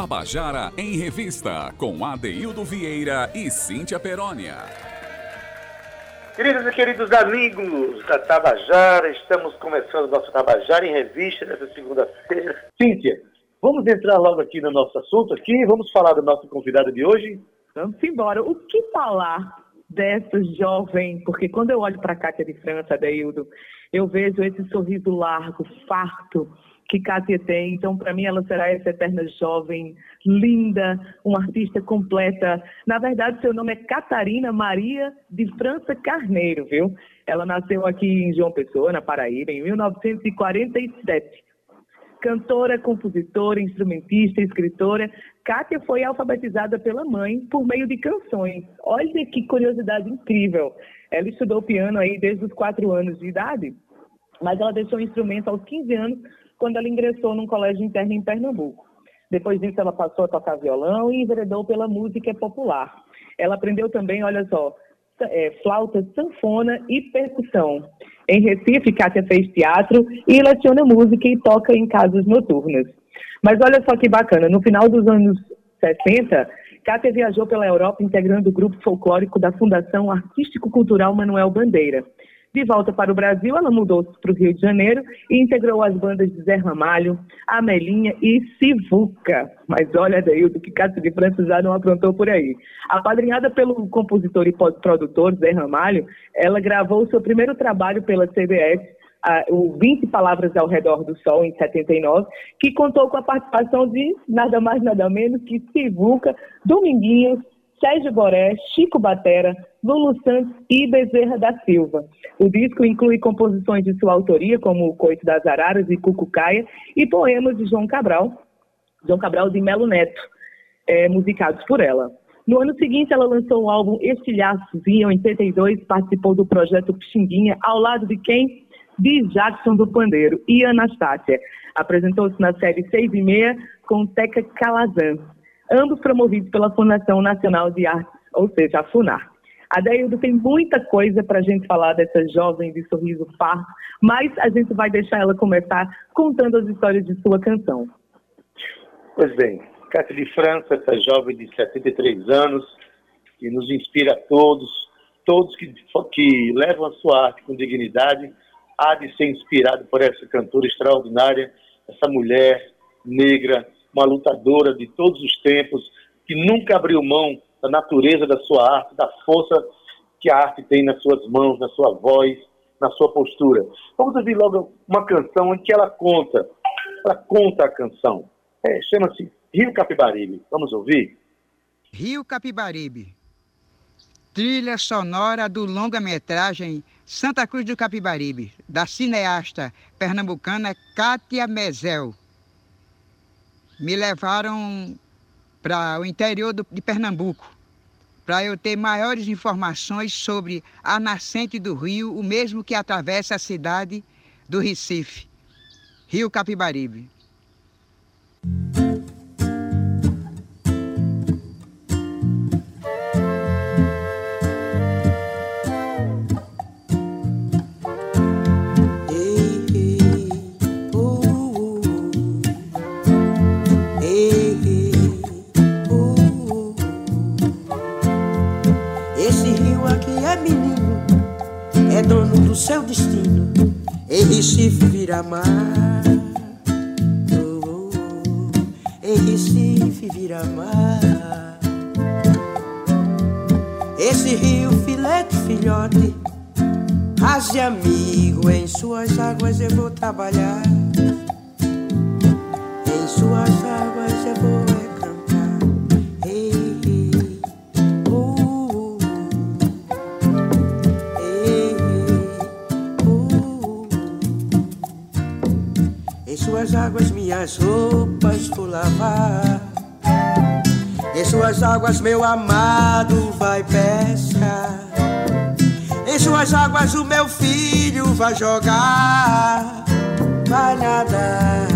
Tabajara em Revista, com Adeildo Vieira e Cíntia Perónia. Queridos e queridos amigos da Tabajara, estamos começando o nosso Tabajara em Revista nessa segunda-feira. Cíntia, vamos entrar logo aqui no nosso assunto aqui, vamos falar do nosso convidado de hoje? Vamos embora. O que falar dessa jovem? Porque quando eu olho para a Cátia de França, Adeildo, eu vejo esse sorriso largo, farto, que Kátia tem. Então, para mim, ela será essa eterna jovem, linda, uma artista completa. Na verdade, seu nome é Catarina Maria de França Carneiro, viu? Ela nasceu aqui em João Pessoa, na Paraíba, em 1947. Cantora, compositora, instrumentista, escritora, Kátia foi alfabetizada pela mãe por meio de canções. Olha que curiosidade incrível. Ela estudou piano aí desde os quatro anos de idade, mas ela deixou o instrumento aos 15 anos quando ela ingressou num colégio interno em Pernambuco. Depois disso, ela passou a tocar violão e enveredou pela música popular. Ela aprendeu também, olha só, é, flauta, sanfona e percussão. Em Recife, Kátia fez teatro e leciona música e toca em casas noturnas. Mas olha só que bacana, no final dos anos 60, Kátia viajou pela Europa integrando o grupo folclórico da Fundação Artístico-Cultural Manuel Bandeira. De volta para o Brasil, ela mudou-se para o Rio de Janeiro e integrou as bandas de Zé Ramalho, Amelinha e Sivuca. Mas olha daí o que Cássio de França já não aprontou por aí. Apadrinhada pelo compositor e produtor Zé Ramalho, ela gravou seu primeiro trabalho pela CBS, o 20 Palavras ao Redor do Sol, em 79, que contou com a participação de nada mais nada menos que Sivuca, Dominguinhos, Sérgio Boré, Chico Batera, Lulu Santos e Bezerra da Silva. O disco inclui composições de sua autoria, como O Coito das Araras e Cucucaia, e poemas de João Cabral, João Cabral de Melo Neto, é, musicados por ela. No ano seguinte, ela lançou o álbum Estilhaços em 82, participou do projeto Pixinguinha, ao lado de quem? De Jackson do Pandeiro e Anastácia. Apresentou-se na série 6 e meia com Teca Calazan ambos promovidos pela Fundação Nacional de Artes, ou seja, a FUNAR. A Deildo tem muita coisa para a gente falar dessa jovem de sorriso farto, mas a gente vai deixar ela começar contando as histórias de sua canção. Pois bem, Cátia de França, essa jovem de 73 anos, que nos inspira a todos, todos que, que levam a sua arte com dignidade, há de ser inspirado por essa cantora extraordinária, essa mulher negra, uma lutadora de todos os tempos, que nunca abriu mão da natureza da sua arte, da força que a arte tem nas suas mãos, na sua voz, na sua postura. Vamos ouvir logo uma canção em que ela conta, ela conta a canção. É, Chama-se Rio Capibaribe. Vamos ouvir? Rio Capibaribe. Trilha sonora do longa-metragem Santa Cruz do Capibaribe, da cineasta pernambucana Kátia Mezel me levaram para o interior do, de Pernambuco, para eu ter maiores informações sobre a nascente do rio, o mesmo que atravessa a cidade do Recife, Rio Capibaribe. Seu destino em Recife vira mar. Oh, oh, oh, em Recife vira mar. Esse rio filete filhote, raze amigo, em suas águas eu vou trabalhar. Em suas águas eu vou minhas roupas vou lavar. Em suas águas meu amado vai pescar. Em suas águas o meu filho vai jogar, vai nadar.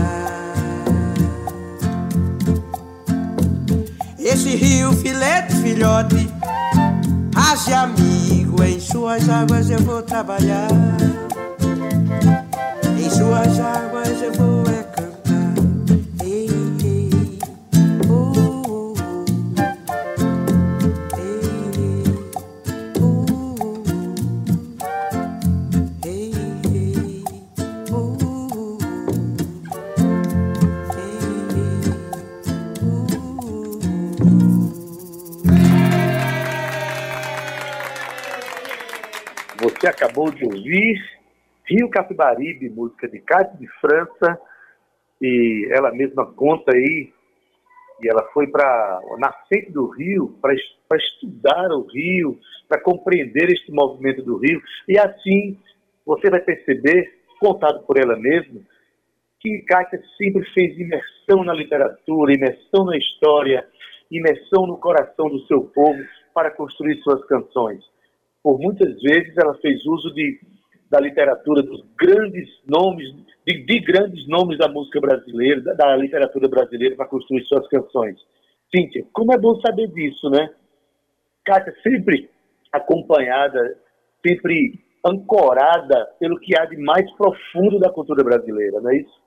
Esse rio filete filhote, raze amigo, em suas águas eu vou trabalhar. Em suas águas eu vou Você acabou de ouvir Rio Capibaribe, música de Cátia de França, e ela mesma conta aí, e ela foi para a nascente do Rio, para estudar o Rio, para compreender este movimento do Rio, e assim você vai perceber, contado por ela mesma, que Cátia sempre fez imersão na literatura, imersão na história, imersão no coração do seu povo para construir suas canções. Por muitas vezes ela fez uso de da literatura, dos grandes nomes, de, de grandes nomes da música brasileira, da, da literatura brasileira para construir suas canções. Cíntia, como é bom saber disso, né? Cátia sempre acompanhada, sempre ancorada pelo que há de mais profundo da cultura brasileira, não é isso?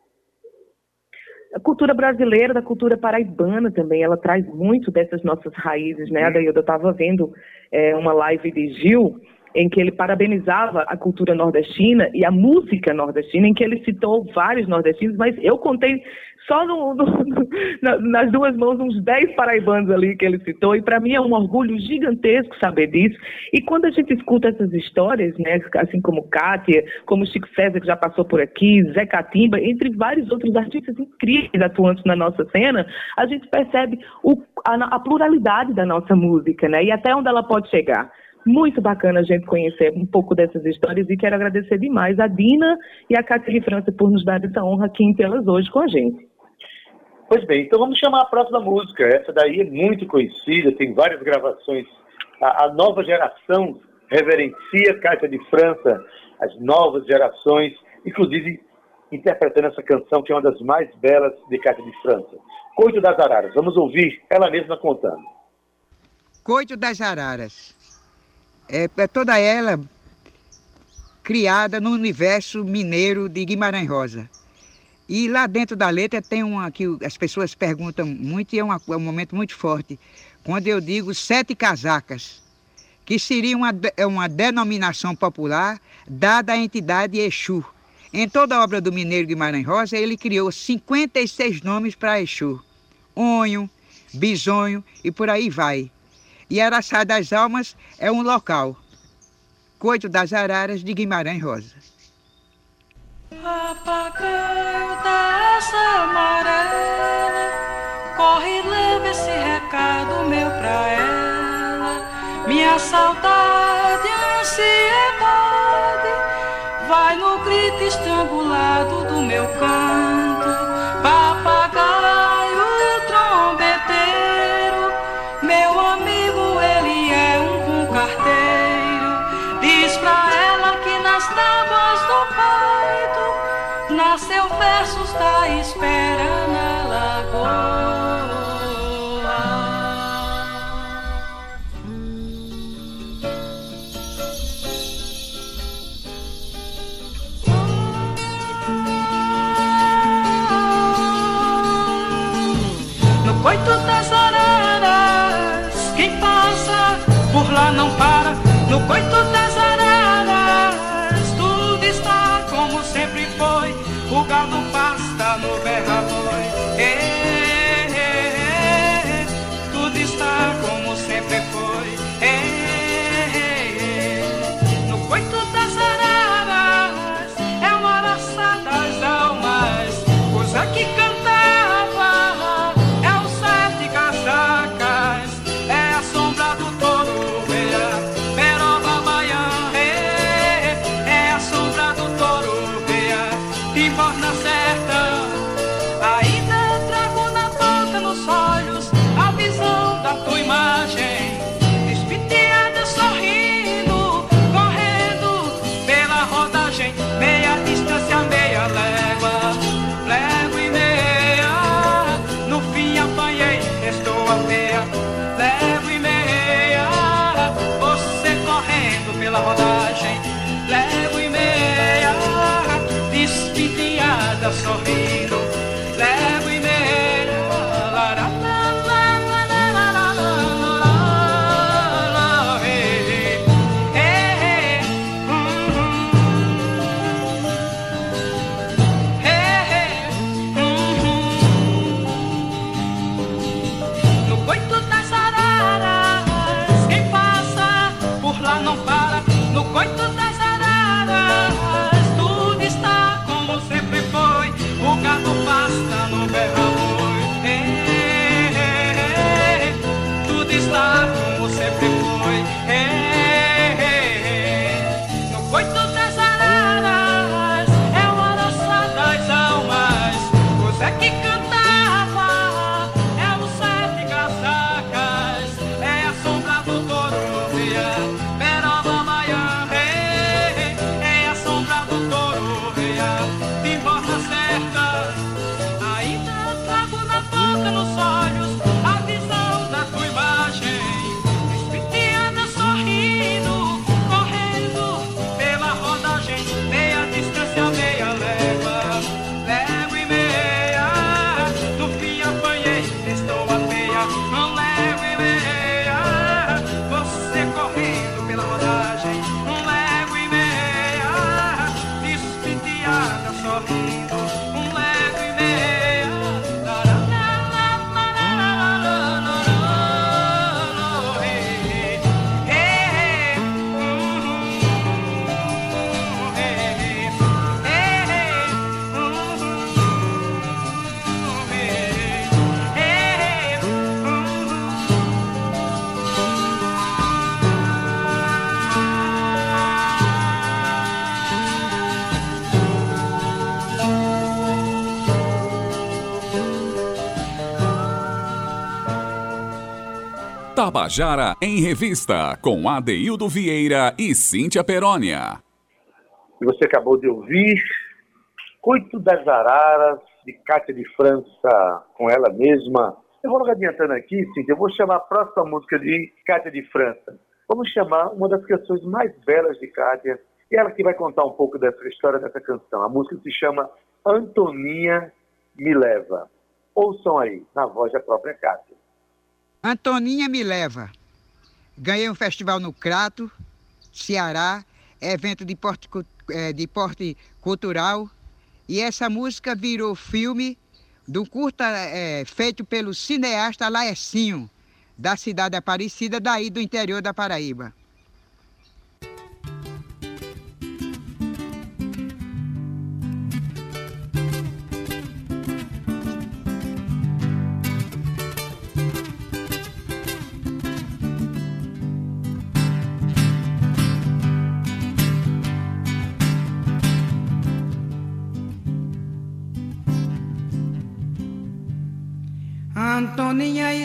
A cultura brasileira, da cultura paraibana também, ela traz muito dessas nossas raízes, né? Daí eu estava vendo é, uma live de Gil, em que ele parabenizava a cultura nordestina e a música nordestina, em que ele citou vários nordestinos, mas eu contei só no, no, nas duas mãos uns 10 paraibanos ali que ele citou, e para mim é um orgulho gigantesco saber disso. E quando a gente escuta essas histórias, né, assim como Kátia, como Chico César, que já passou por aqui, Zé Catimba, entre vários outros artistas incríveis atuantes na nossa cena, a gente percebe o, a, a pluralidade da nossa música, né, e até onde ela pode chegar muito bacana a gente conhecer um pouco dessas histórias e quero agradecer demais a Dina e a Cátia França por nos dar essa honra aqui em Telas hoje com a gente. Pois bem, então vamos chamar a próxima música. Essa daí é muito conhecida, tem várias gravações. A, a nova geração reverencia Cátia de França, as novas gerações, inclusive interpretando essa canção que é uma das mais belas de Cátia de França. Coito das Araras. Vamos ouvir ela mesma contando. Coito das Araras é, é toda ela criada no universo mineiro de Guimarães Rosa. E lá dentro da letra tem uma que as pessoas perguntam muito e é, uma, é um momento muito forte. Quando eu digo sete casacas, que seria uma, é uma denominação popular dada à entidade Exu. Em toda a obra do Mineiro Guimarães Rosa, ele criou 56 nomes para Exu. Onho, bisonho e por aí vai. E Araçá das Almas é um local. Coito das Araras de Guimarães Rosa. Papagaio da asa amarela, corre e leva esse recado meu pra ela. Minha saudade, ansiedade, vai no grito estrangulado do meu canto. Tabajara em Revista, com Adeildo Vieira e Cíntia Perónia. Você acabou de ouvir Coito das Araras, de Cátia de França, com ela mesma. Eu vou logo adiantando aqui, Cíntia, eu vou chamar a próxima música de Cátia de França. Vamos chamar uma das canções mais belas de Cátia, e ela que vai contar um pouco dessa história dessa canção. A música se chama Antoninha Me Leva. Ouçam aí, na voz da própria Cátia. Antoninha me leva. Ganhei um festival no Crato, Ceará, evento de porte, é, de porte cultural. E essa música virou filme do curta é, feito pelo cineasta Laecinho, da cidade Aparecida, daí do interior da Paraíba.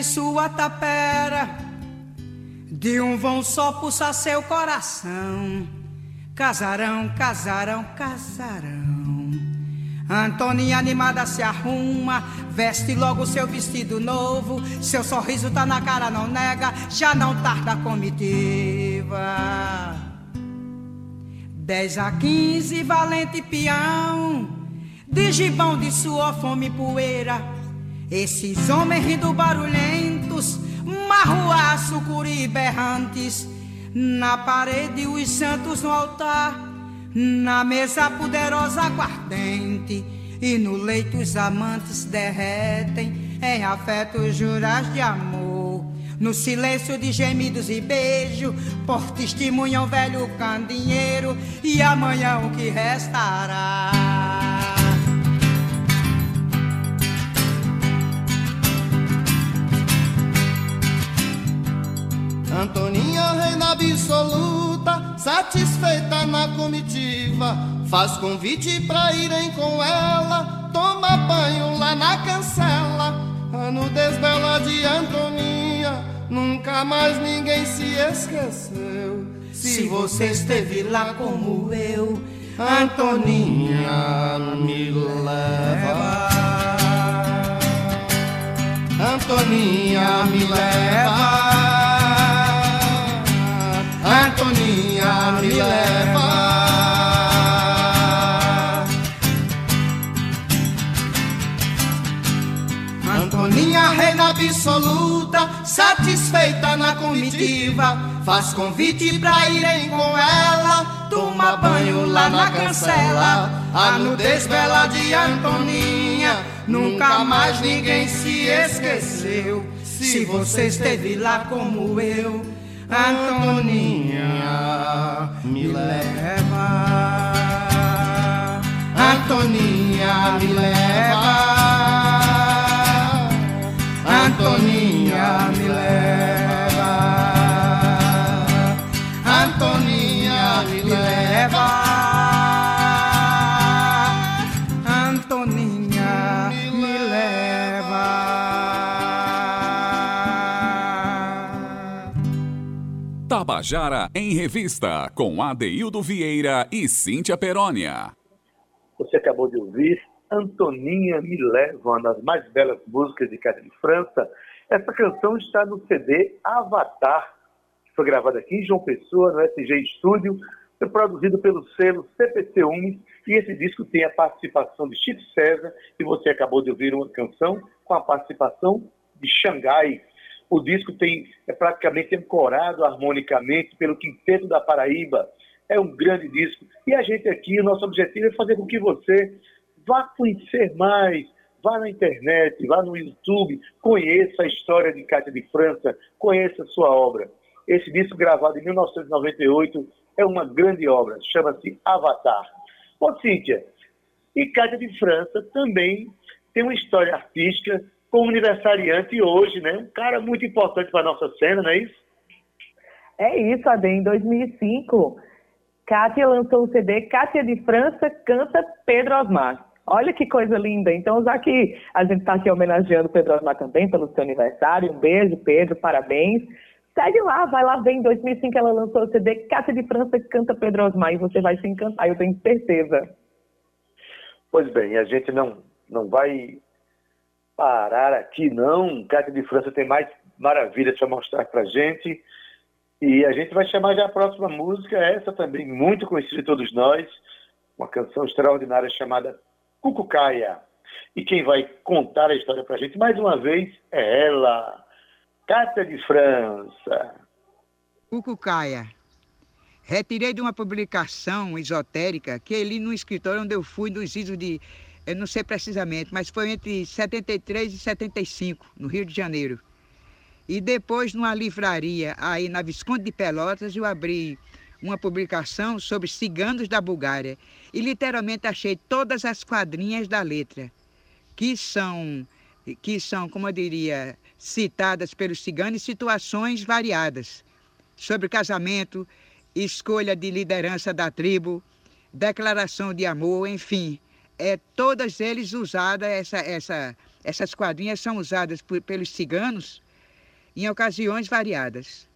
Sua tapera, de um vão só pulsa seu coração. Casarão, casarão, casarão. Antoninha animada se arruma, veste logo seu vestido novo. Seu sorriso tá na cara, não nega, já não tarda a comitiva. Dez a quinze, valente peão, de gibão de sua fome e poeira esses homens rindo barulhentos, marruaço, curi berrantes, na parede os santos no altar, na mesa poderosa aguardente, e no leito os amantes derretem em afetos juras de amor. No silêncio de gemidos e beijo, por testemunham velho candinheiro, e amanhã o que restará. Satisfeita na comitiva, faz convite pra irem com ela, toma banho lá na cancela. A nudez bela de Antoninha, nunca mais ninguém se esqueceu. Se você esteve lá como eu, Antoninha me leva. Antoninha me leva. Antoninha me leva. Antoninha, reina absoluta, satisfeita na comitiva, faz convite pra irem com ela, toma banho lá na cancela. A nudez bela de Antoninha, nunca mais ninguém se esqueceu. Se você esteve lá como eu, Antoninha me leva. Antoninha me leva. Antoninha me leva. Tabajara em Revista, com Adeildo Vieira e Cíntia Perónia. Você acabou de ouvir Antoninha Me Leva, uma das mais belas músicas de Cátia de França. Essa canção está no CD Avatar, que foi gravado aqui em João Pessoa, no SG Studio, foi produzido pelo selo CPC Unis, e esse disco tem a participação de Chico César, e você acabou de ouvir uma canção com a participação de Xangai, o disco tem, é praticamente ancorado harmonicamente pelo Quinteto da Paraíba. É um grande disco. E a gente aqui, o nosso objetivo é fazer com que você vá conhecer mais, vá na internet, vá no YouTube, conheça a história de Cátia de França, conheça a sua obra. Esse disco gravado em 1998 é uma grande obra, chama-se Avatar. Ô, Cíntia, e Cátia de França também tem uma história artística como aniversariante hoje, né? Um cara muito importante para a nossa cena, não é isso? É isso, Ade. Em 2005, Kátia lançou o CD Kátia de França canta Pedro Osmar. Olha que coisa linda. Então, já que a gente está aqui homenageando Pedro Osmar também pelo seu aniversário, um beijo, Pedro, parabéns. segue lá, vai lá ver. Em 2005 ela lançou o CD Cátia de França canta Pedro Osmar e você vai se encantar, eu tenho certeza. Pois bem, a gente não, não vai parar aqui, não. Cátia de França tem mais maravilhas para mostrar para gente. E a gente vai chamar já a próxima música, essa também muito conhecida de todos nós, uma canção extraordinária chamada Cucucaia. E quem vai contar a história para a gente mais uma vez é ela, Cátia de França. Cucucaia. Retirei de uma publicação esotérica que li no escritório onde eu fui nos idos de, eu não sei precisamente, mas foi entre 73 e 75, no Rio de Janeiro. E depois, numa livraria aí na Visconde de Pelotas, eu abri uma publicação sobre ciganos da Bulgária e literalmente achei todas as quadrinhas da letra, que são, que são, como eu diria, citadas pelos ciganos em situações variadas, sobre casamento, escolha de liderança da tribo, declaração de amor, enfim, é todas eles usadas essa, essa, essas quadrinhas são usadas por, pelos ciganos em ocasiões variadas.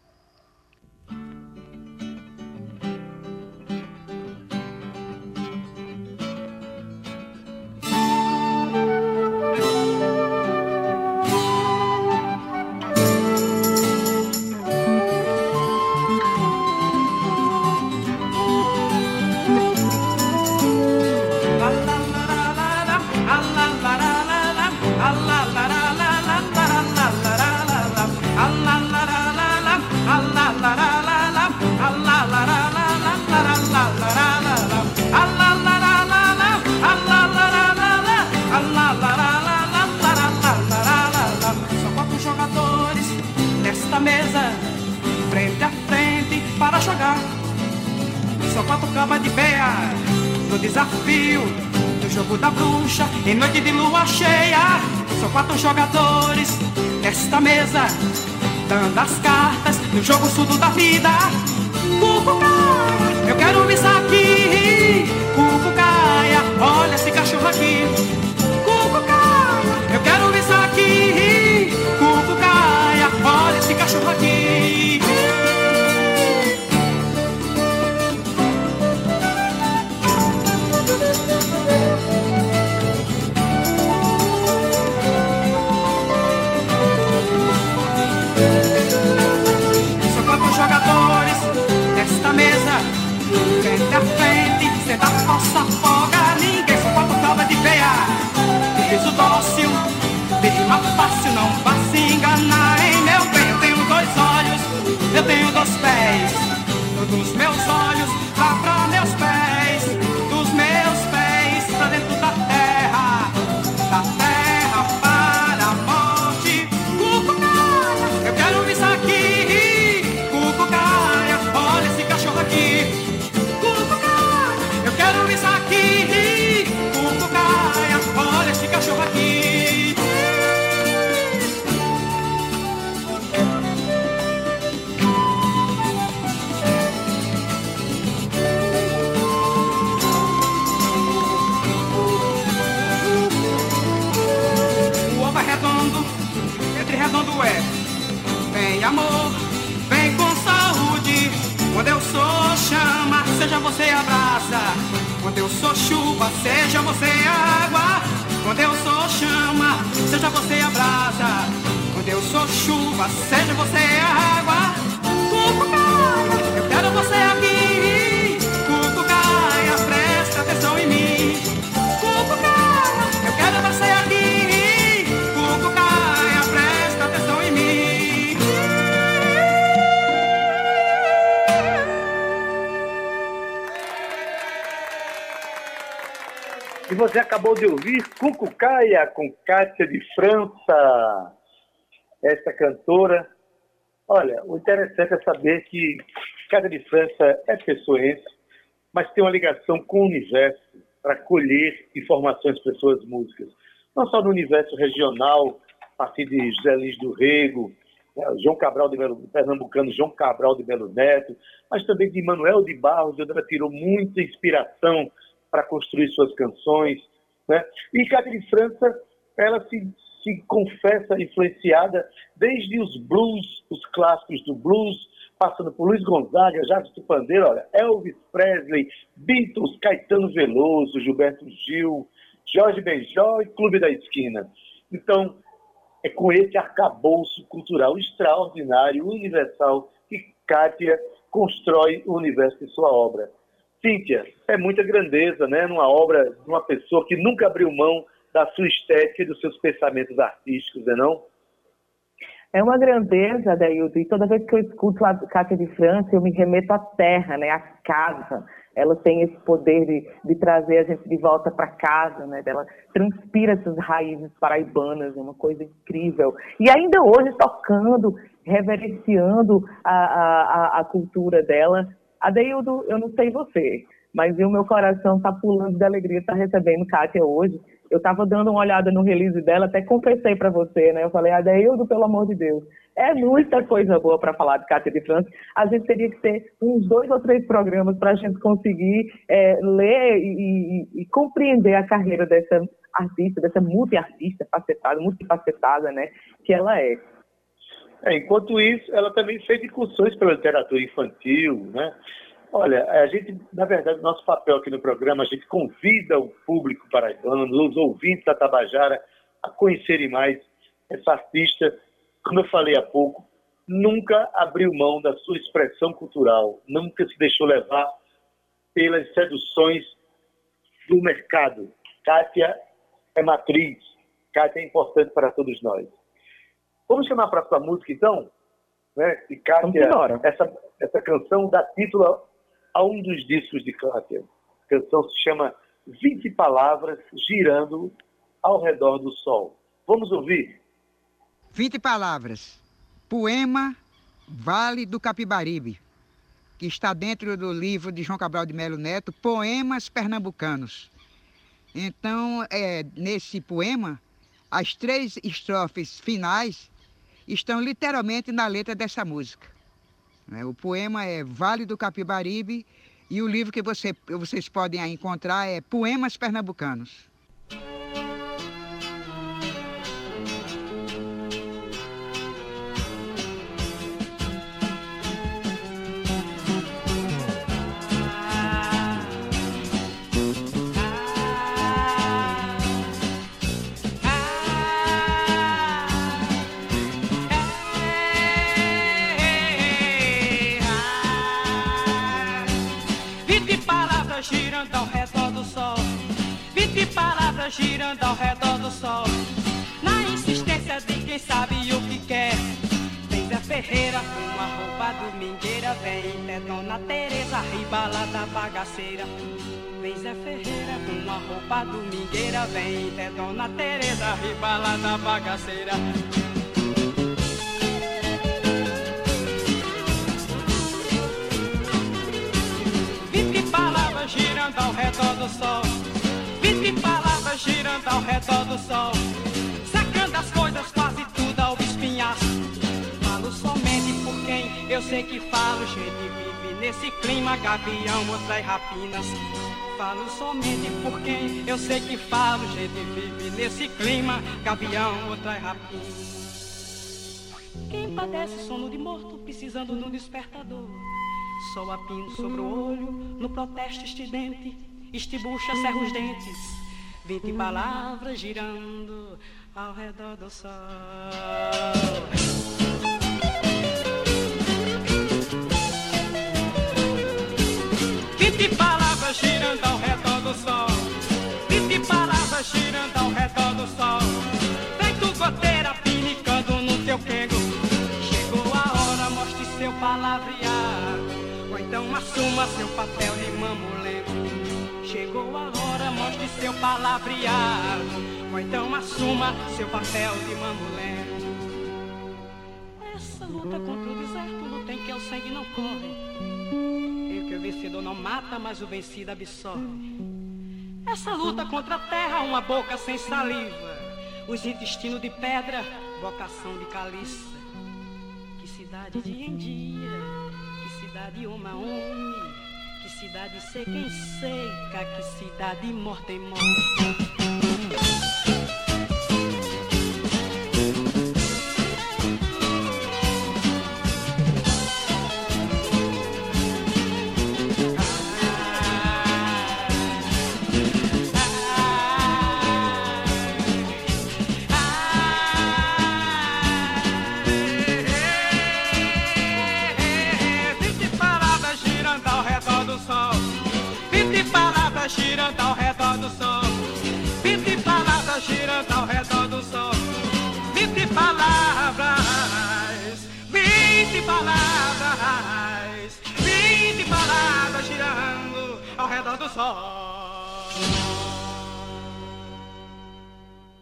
Chuva, seja você água. Quando eu sou chama, seja você a brasa. Quando eu sou chuva, seja você água. Você acabou de ouvir Cucucaia com Cátia de França, esta cantora. Olha, o interessante é saber que Cátia de França é pessoense, mas tem uma ligação com o universo para colher informações para suas músicas. Não só no universo regional, a partir de José Lins do Rego, né, João Cabral de Belo, pernambucano João Cabral de Belo Neto, mas também de Manuel de Barros, onde ela tirou muita inspiração para construir suas canções. Né? E de França, ela se, se confessa influenciada desde os blues, os clássicos do blues, passando por Luiz Gonzaga, Jacques do Pandeiro, olha, Elvis Presley, Beatles, Caetano Veloso, Gilberto Gil, Jorge Benjó e Clube da Esquina. Então, é com esse arcabouço cultural extraordinário, universal, que Kátia constrói o universo de sua obra. Cíntia, é muita grandeza, né? Numa obra de uma pessoa que nunca abriu mão da sua estética e dos seus pensamentos artísticos, não é não? É uma grandeza, Adaildo, e toda vez que eu escuto a Cátia de França, eu me remeto à terra, né, à casa. Ela tem esse poder de, de trazer a gente de volta para casa, né? Ela transpira essas raízes paraibanas, é uma coisa incrível. E ainda hoje tocando, reverenciando a, a, a cultura dela. Adeildo, eu não sei você, mas o meu coração está pulando de alegria tá recebendo Kátia hoje eu estava dando uma olhada no release dela, até confessei para você, né? Eu falei, Adeildo, pelo amor de Deus, é muita coisa boa para falar de Cátia de França. A gente teria que ter uns dois ou três programas para a gente conseguir é, ler e, e, e, compreender a carreira dessa artista, dessa multiartista facetada, multifacetada, né? Que ela é. É. Enquanto isso, ela também fez incursões pela literatura infantil, né? Olha, a gente, na verdade, nosso papel aqui no programa, a gente convida o público paraibano, os ouvintes da Tabajara, a conhecerem mais essa artista. Como eu falei há pouco, nunca abriu mão da sua expressão cultural, nunca se deixou levar pelas seduções do mercado. Kátia é matriz, Kátia é importante para todos nós. Vamos chamar para a sua música, então? Né? E Kátia, essa, essa canção dá título a um dos discos de Cátia. A canção se chama 20 Palavras Girando ao Redor do Sol. Vamos ouvir? 20 palavras. Poema Vale do Capibaribe, que está dentro do livro de João Cabral de Melo Neto, Poemas Pernambucanos. Então, é, nesse poema, as três estrofes finais estão literalmente na letra dessa música. Né? O poema é Vale do Capibaribe e o livro que você, vocês podem encontrar é Poemas Pernambucanos. Girando ao redor do sol. Na insistência de quem sabe o que quer. Vem Zé Ferreira com a roupa domingueira. Vem é Dona Teresa, ribala da bagaceira. Vem Zé Ferreira com a roupa domingueira. Vem é Dona Teresa, ribala da bagaceira. Girando ao redor do sol. Palavras girando ao redor do sol, sacando as coisas quase tudo ao espinhaço. Falo somente por quem eu sei que falo, gente vive nesse clima, gavião, e rapinas. Falo somente por quem eu sei que falo, gente vive nesse clima, gavião, outra e rapinas. Quem padece sono de morto, precisando no despertador. Sol a pino sobre o olho, no protesto estridente, estibucha, cerra os dentes. Vinte palavras girando ao redor do sol. Vinte palavras girando ao redor do sol. Vinte palavras girando ao redor do sol. Feito goteira pinicando no teu quengo. Chegou a hora, mostre seu palavreado. Ou então assuma seu papel hora mostre seu palavreado, ou então assuma seu papel de mamulé. Essa luta contra o deserto, luta em que o sangue não corre. E que o vencedor não mata, mas o vencido absorve. Essa luta contra a terra, uma boca sem saliva. Os intestinos de pedra, vocação de caliça. Que cidade de endia, que cidade uma homem cidade seca em seca, que cidade morta em morta.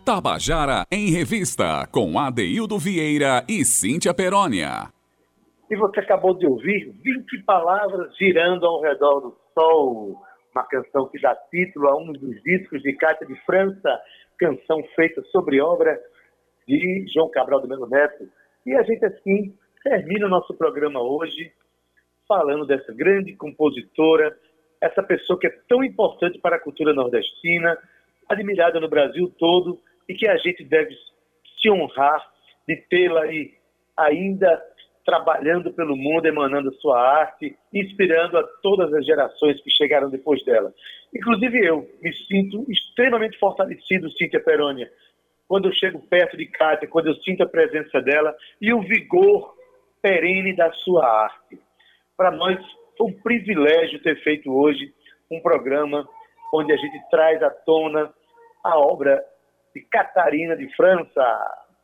Tabajara em Revista, com Adeildo Vieira e Cíntia Perónia. E você acabou de ouvir 20 palavras girando ao redor do sol, uma canção que dá título a um dos discos de Cátia de França, canção feita sobre obra de João Cabral do Melo Neto. E a gente assim termina o nosso programa hoje falando dessa grande compositora, essa pessoa que é tão importante para a cultura nordestina, admirada no Brasil todo e que a gente deve se honrar de tê-la aí ainda trabalhando pelo mundo, emanando sua arte, inspirando a todas as gerações que chegaram depois dela. Inclusive eu me sinto extremamente fortalecido, Cíntia Perônia, quando eu chego perto de Cátia, quando eu sinto a presença dela e o vigor perene da sua arte. Para nós foi um privilégio ter feito hoje um programa onde a gente traz à tona a obra de Catarina de França.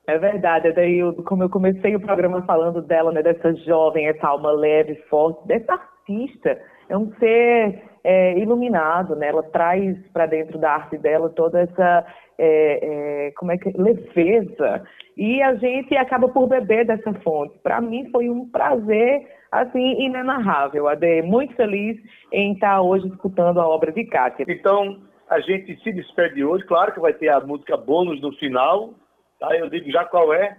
É verdade, daí como eu comecei o programa falando dela, né, dessa jovem, essa alma leve, forte, dessa artista, é um ser é, iluminado, né? Ela traz para dentro da arte dela toda essa é, é, como é que leveza e a gente acaba por beber dessa fonte. Para mim foi um prazer assim inenarrável, Ade, muito feliz em estar hoje escutando a obra de Kátia. Então a gente se despede hoje, claro que vai ter a música bônus no final, tá? Eu digo já qual é.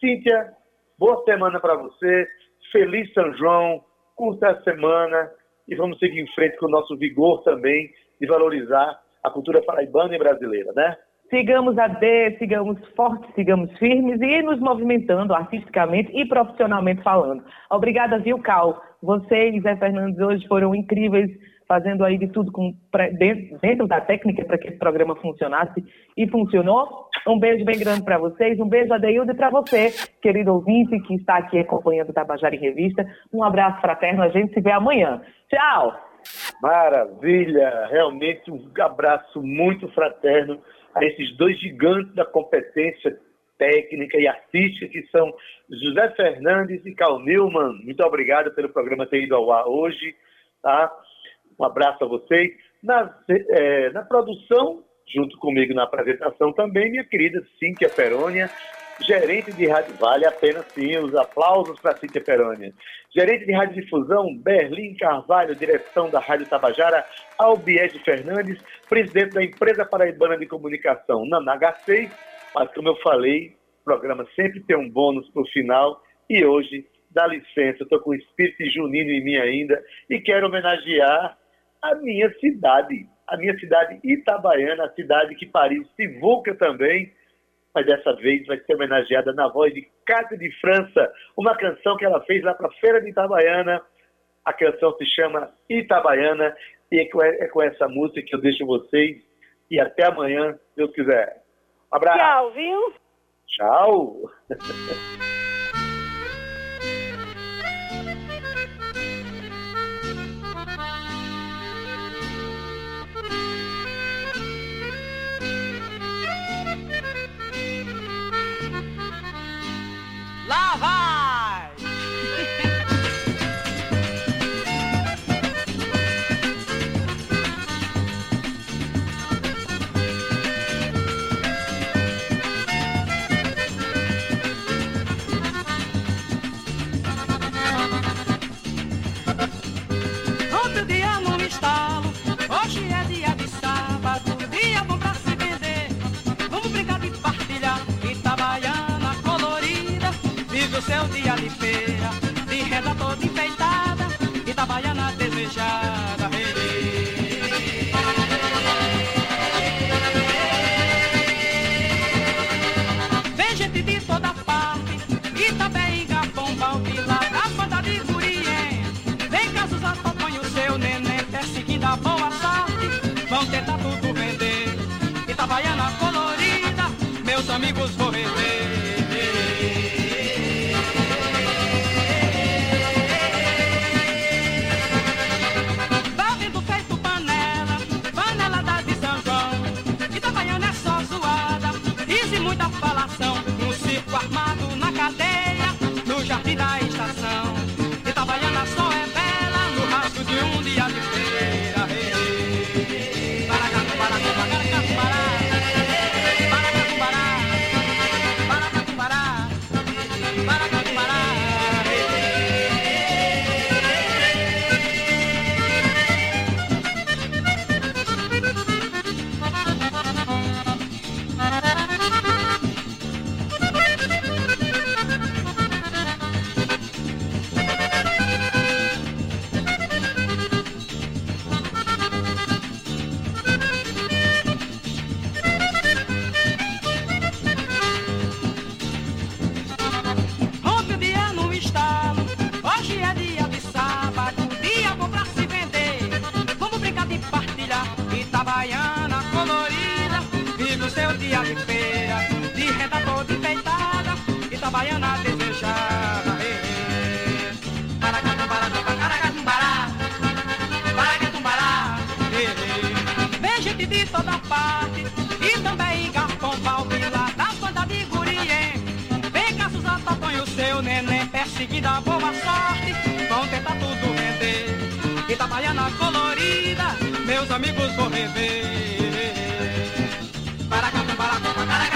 Cíntia, boa semana para você, feliz São João, curta a semana e vamos seguir em frente com o nosso vigor também de valorizar a cultura paraibana e brasileira, né? Sigamos a D, sigamos fortes, sigamos firmes e nos movimentando artisticamente e profissionalmente falando. Obrigada, viu, Cal? Vocês, Zé Fernandes, hoje foram incríveis, fazendo aí de tudo com, dentro, da técnica para que esse programa funcionasse e funcionou. Um beijo bem grande para vocês, um beijo, Adeildo, e para você, querido ouvinte que está aqui acompanhando o Tabajara em Revista. Um abraço fraterno, a gente se vê amanhã. Tchau! Maravilha! Realmente um abraço muito fraterno a esses dois gigantes da competência técnica e artística, que são José Fernandes e Carl Newman. Muito obrigado pelo programa ter ido ao ar hoje. Tá? Um abraço a vocês. Na, é, na produção, junto comigo na apresentação também, minha querida Cíntia Perônia, gerente de rádio, vale a pena sim os aplausos para Cíntia Perônia. Gerente de rádio difusão, Berlim Carvalho, direção da Rádio Tabajara, Albiede Fernandes, presidente da empresa paraibana de comunicação, Nanaga 6, mas como eu falei, o programa sempre tem um bônus para o final. E hoje, dá licença, estou com o espírito junino em mim ainda. E quero homenagear a minha cidade, a minha cidade Itabaiana, a cidade que Paris se vulca também, mas dessa vez vai ser homenageada na voz de Cátia de França, uma canção que ela fez lá para a Feira de Itabaiana. A canção se chama Itabaiana e é com é essa música que eu deixo vocês. E até amanhã, se Deus quiser. Um abraço. Tchau, viu? Tchau. Lá vai! Outro dia num estalo, vive o seu dia de feira, de renda toda enfeitada, Itabaiana desejada. Hey, Vem gente de toda parte, e também Gabão, Balde, lá da banda de Gurien. Vem casos acompanha o seu neném, até seguindo a boa sorte. Vão tentar tudo vender. Itabaiana colorida, meus amigos vou rever. Neném, perseguida, boa sorte, vão tentar tudo render. Itabaiana colorida, meus amigos vou rever. circo armado na